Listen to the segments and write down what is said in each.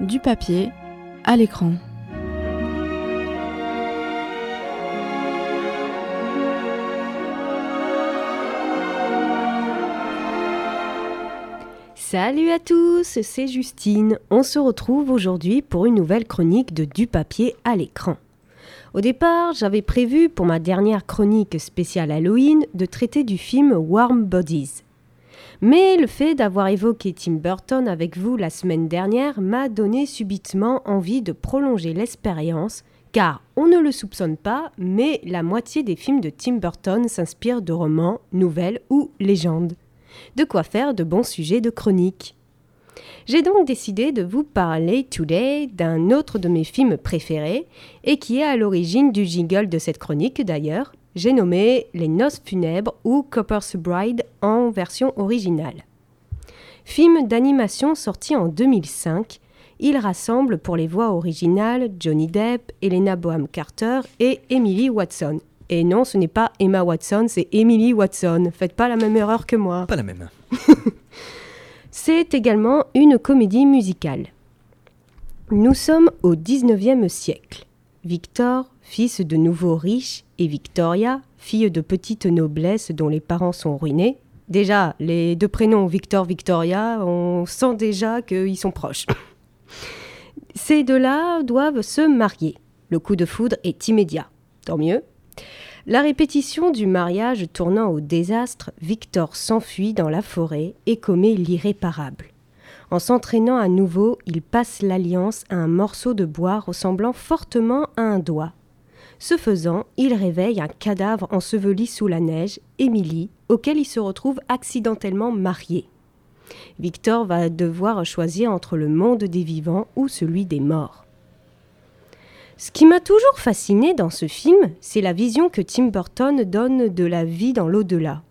du papier à l'écran. Salut à tous, c'est Justine. On se retrouve aujourd'hui pour une nouvelle chronique de Du papier à l'écran. Au départ, j'avais prévu pour ma dernière chronique spéciale Halloween de traiter du film Warm Bodies. Mais le fait d'avoir évoqué Tim Burton avec vous la semaine dernière m'a donné subitement envie de prolonger l'expérience, car on ne le soupçonne pas, mais la moitié des films de Tim Burton s'inspirent de romans, nouvelles ou légendes. De quoi faire de bons sujets de chronique. J'ai donc décidé de vous parler today d'un autre de mes films préférés et qui est à l'origine du jingle de cette chronique d'ailleurs, j'ai nommé Les Noces funèbres ou Copper's Bride en version originale. Film d'animation sorti en 2005, il rassemble pour les voix originales Johnny Depp, Elena Boham Carter et Emily Watson. Et non, ce n'est pas Emma Watson, c'est Emily Watson. Faites pas la même erreur que moi. Pas la même. c'est également une comédie musicale. Nous sommes au 19e siècle. Victor, fils de nouveaux riches, et Victoria, fille de petite noblesse dont les parents sont ruinés. Déjà, les deux prénoms Victor, Victoria, on sent déjà qu'ils sont proches. Ces deux-là doivent se marier. Le coup de foudre est immédiat. Tant mieux. La répétition du mariage tournant au désastre, Victor s'enfuit dans la forêt et commet l'irréparable. En s'entraînant à nouveau, il passe l'alliance à un morceau de bois ressemblant fortement à un doigt. Ce faisant, il réveille un cadavre enseveli sous la neige, Émilie, auquel il se retrouve accidentellement marié. Victor va devoir choisir entre le monde des vivants ou celui des morts. Ce qui m'a toujours fasciné dans ce film, c'est la vision que Tim Burton donne de la vie dans l'au-delà.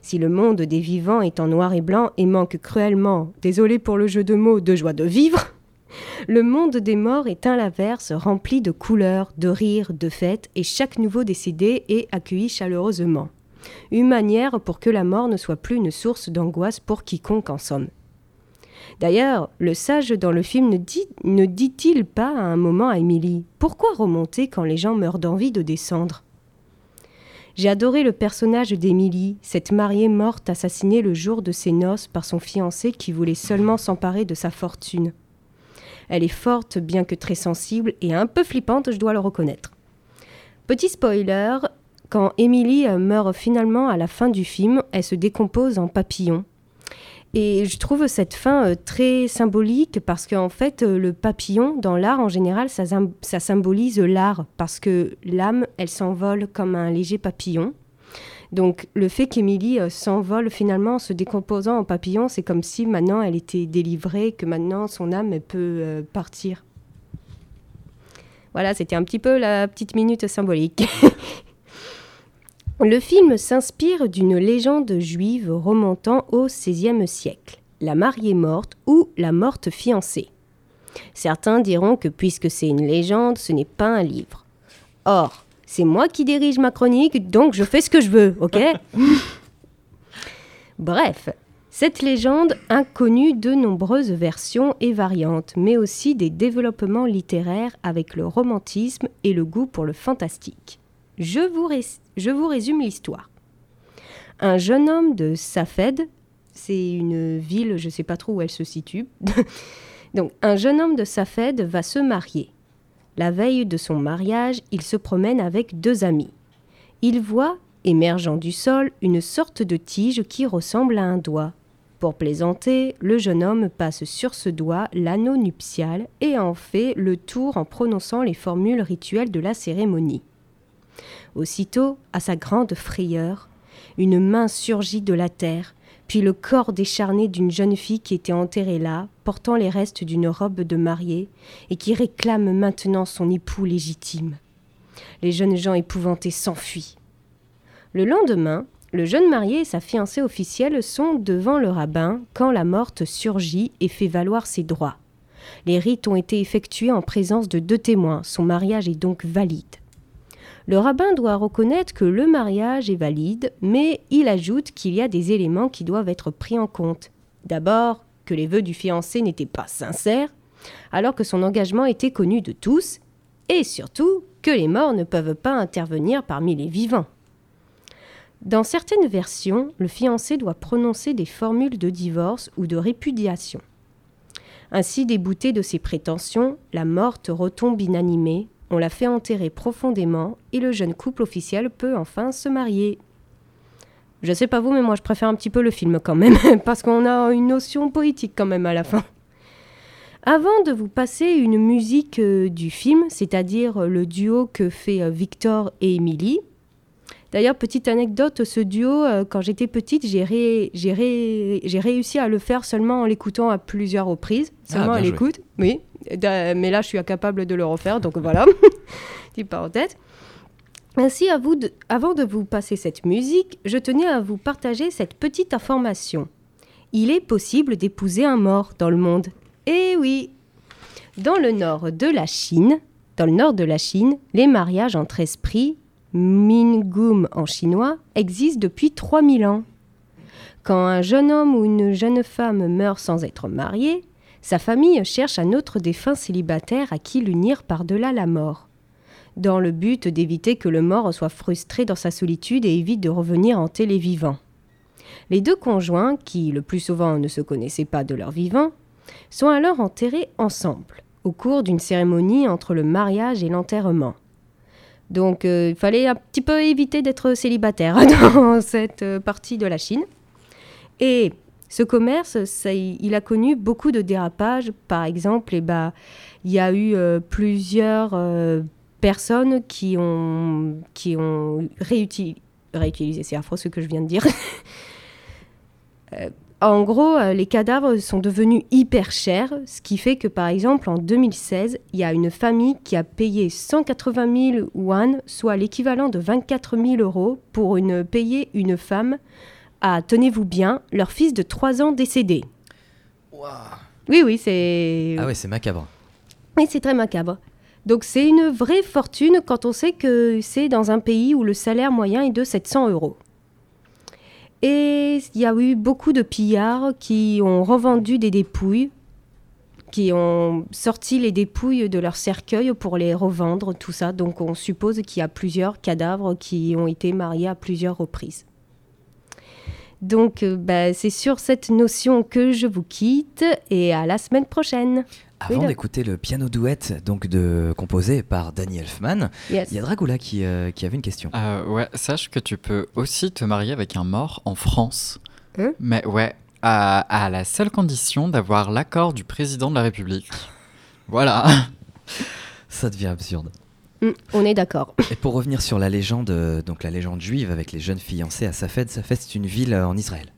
Si le monde des vivants est en noir et blanc et manque cruellement, désolé pour le jeu de mots, de joie de vivre, le monde des morts est un l'inverse, rempli de couleurs, de rires, de fêtes, et chaque nouveau décédé est accueilli chaleureusement. Une manière pour que la mort ne soit plus une source d'angoisse pour quiconque en somme. D'ailleurs, le sage dans le film ne, dit, ne dit-il pas à un moment à Émilie Pourquoi remonter quand les gens meurent d'envie de descendre? J'ai adoré le personnage d'Émilie, cette mariée morte assassinée le jour de ses noces par son fiancé qui voulait seulement s'emparer de sa fortune. Elle est forte, bien que très sensible, et un peu flippante, je dois le reconnaître. Petit spoiler, quand Emily euh, meurt finalement à la fin du film, elle se décompose en papillon. Et je trouve cette fin euh, très symbolique parce qu'en fait, euh, le papillon, dans l'art en général, ça, symbolise l'art parce que l'âme, elle s'envole comme un léger papillon. Donc le fait qu'Émilie euh, s'envole finalement en se décomposant en papillon, c'est comme si maintenant elle était délivrée, que maintenant son âme peut partir. Voilà, c'était un petit peu la petite minute symbolique. le film s'inspire d'une légende juive remontant au XVIe siècle, la mariée morte ou la morte fiancée. Certains diront que puisque c'est une légende, ce n'est pas un livre. Or, c'est moi qui dirige ma chronique, donc je fais ce que je veux, ok? Bref, cette légende a connu de nombreuses versions et variantes, mais aussi des développements littéraires avec le romantisme et le goût pour le fantastique. Je vous, résume l'histoire. Un jeune homme de Safed, c'est une ville, je ne sais pas trop où elle se situe. Donc, un jeune homme de Safed va se marier. La veille de son mariage, il se promène avec deux amis. Il voit, émergeant du sol, une sorte de tige qui ressemble à un doigt. Pour plaisanter, le jeune homme passe sur ce doigt l'anneau nuptial et en fait le tour en prononçant les formules rituelles de la cérémonie. Aussitôt, à sa grande frayeur, une main surgit de la terre, puis le corps décharné d'une jeune fille qui était enterrée là, portant les restes d'une robe de mariée, et qui réclame maintenant son époux légitime. Les jeunes gens épouvantés s'enfuient. Le lendemain, le jeune marié et sa fiancée officielle sont devant le rabbin quand la morte surgit et fait valoir ses droits. Les rites ont été effectués en présence de deux témoins, son mariage est donc valide. Le rabbin doit reconnaître que le mariage est valide, mais il ajoute qu'il y a des éléments qui doivent être pris en compte. D'abord, que les vœux du fiancé n'étaient pas sincères, alors que son engagement était connu de tous, et surtout que les morts ne peuvent pas intervenir parmi les vivants. Dans certaines versions, le fiancé doit prononcer des formules de divorce ou de répudiation. Ainsi débouté de ses prétentions, la morte retombe inanimée, on la fait enterrer profondément et le jeune couple officiel peut enfin se marier. Je sais pas vous, mais moi je préfère un petit peu le film quand même, parce qu'on a une notion poétique quand même à la fin. Avant de vous passer une musique euh, du film, c'est-à-dire le duo que fait euh, Victor et Emily, D'ailleurs, petite anecdote, ce duo, euh, quand j'étais petite, j'ai réussi à le faire seulement en l'écoutant à plusieurs reprises. Ah, seulement à l'écoute, oui. Mais là, je suis incapable de le refaire, donc voilà. Petite parenthèse. Ainsi, à vous avant de vous passer cette musique, je tenais à vous partager cette petite information. Il est possible d'épouser un mort dans le monde. Eh oui Dans le nord de la Chine, dans le nord de la Chine, les mariages entre esprits Mingum en chinois, existe depuis 3000 ans. Quand un jeune homme ou une jeune femme meurt sans être marié, sa famille cherche un autre défunt célibataire à qui l'unir par-delà la mort, dans le but d'éviter que le mort soit frustré dans sa solitude et évite de revenir hanter les vivants. Les deux conjoints, qui le plus souvent ne se connaissaient pas de leur vivant, sont alors enterrés ensemble, au cours d'une cérémonie entre le mariage et l'enterrement. Donc euh, il fallait un petit peu éviter d'être célibataire dans cette euh, partie de la Chine. Et ce commerce, il a connu beaucoup de dérapages. Par exemple, eh ben, il y a eu euh, plusieurs personnes qui ont, ont réutilisé, c'est affreux ce que je viens de dire, En gros, euh, les cadavres sont devenus hyper chers, ce qui fait que par exemple en 2016, il y a une famille qui a payé 180 000 yuan, soit l'équivalent de 24 000 euros, pour une, payer une femme à, tenez-vous bien, leur fils de 3 ans décédé. Oui, oui, c'est... Ah ouais, c'est macabre. Oui, c'est très macabre. Donc c'est une vraie fortune quand on sait que c'est dans un pays où le salaire moyen est de 700 euros. Et il y a eu beaucoup de pillards qui ont revendu des dépouilles, qui ont sorti les dépouilles de leur cercueil pour les revendre, tout ça. Donc on suppose qu'il y a plusieurs cadavres qui ont été mariés à plusieurs reprises. Donc euh, bah, c'est sur cette notion que je vous quitte et à la semaine prochaine. Avant d'écouter le piano duet donc de composé par Danny Elfman, il y a Dragula qui, euh, qui, avait une question. Euh, ouais, sache que tu peux aussi te marier avec un mort en France. Hein? Mais ouais, à, à, la seule condition d'avoir l'accord du président de la République. voilà. Ça devient absurde. Mm, on est d'accord. Et pour revenir sur la légende, euh, donc la légende juive avec les jeunes fiancés à Safed, Safed c'est une ville en Israël.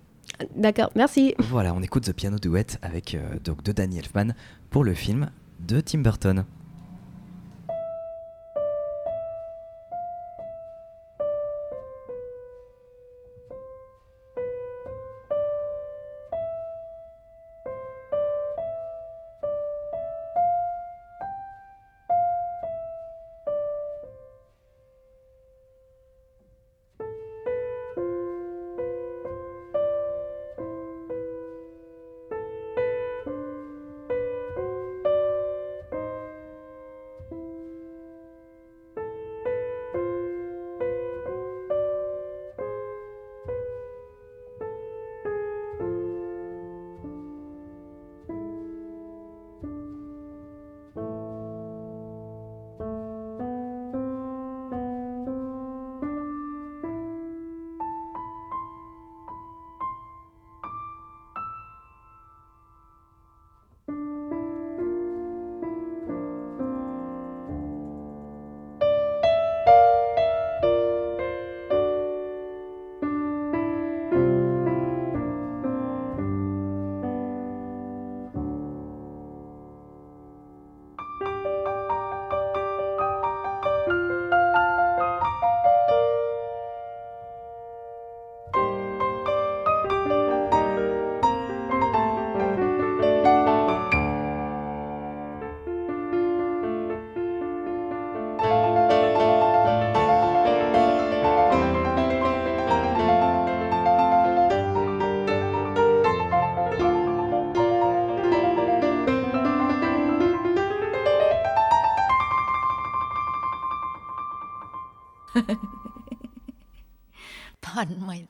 D'accord, merci. Voilà, on écoute The Piano Duet avec donc de Danny Elfman pour le film de Tim Burton.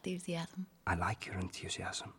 Enthusiasm. I like your enthusiasm.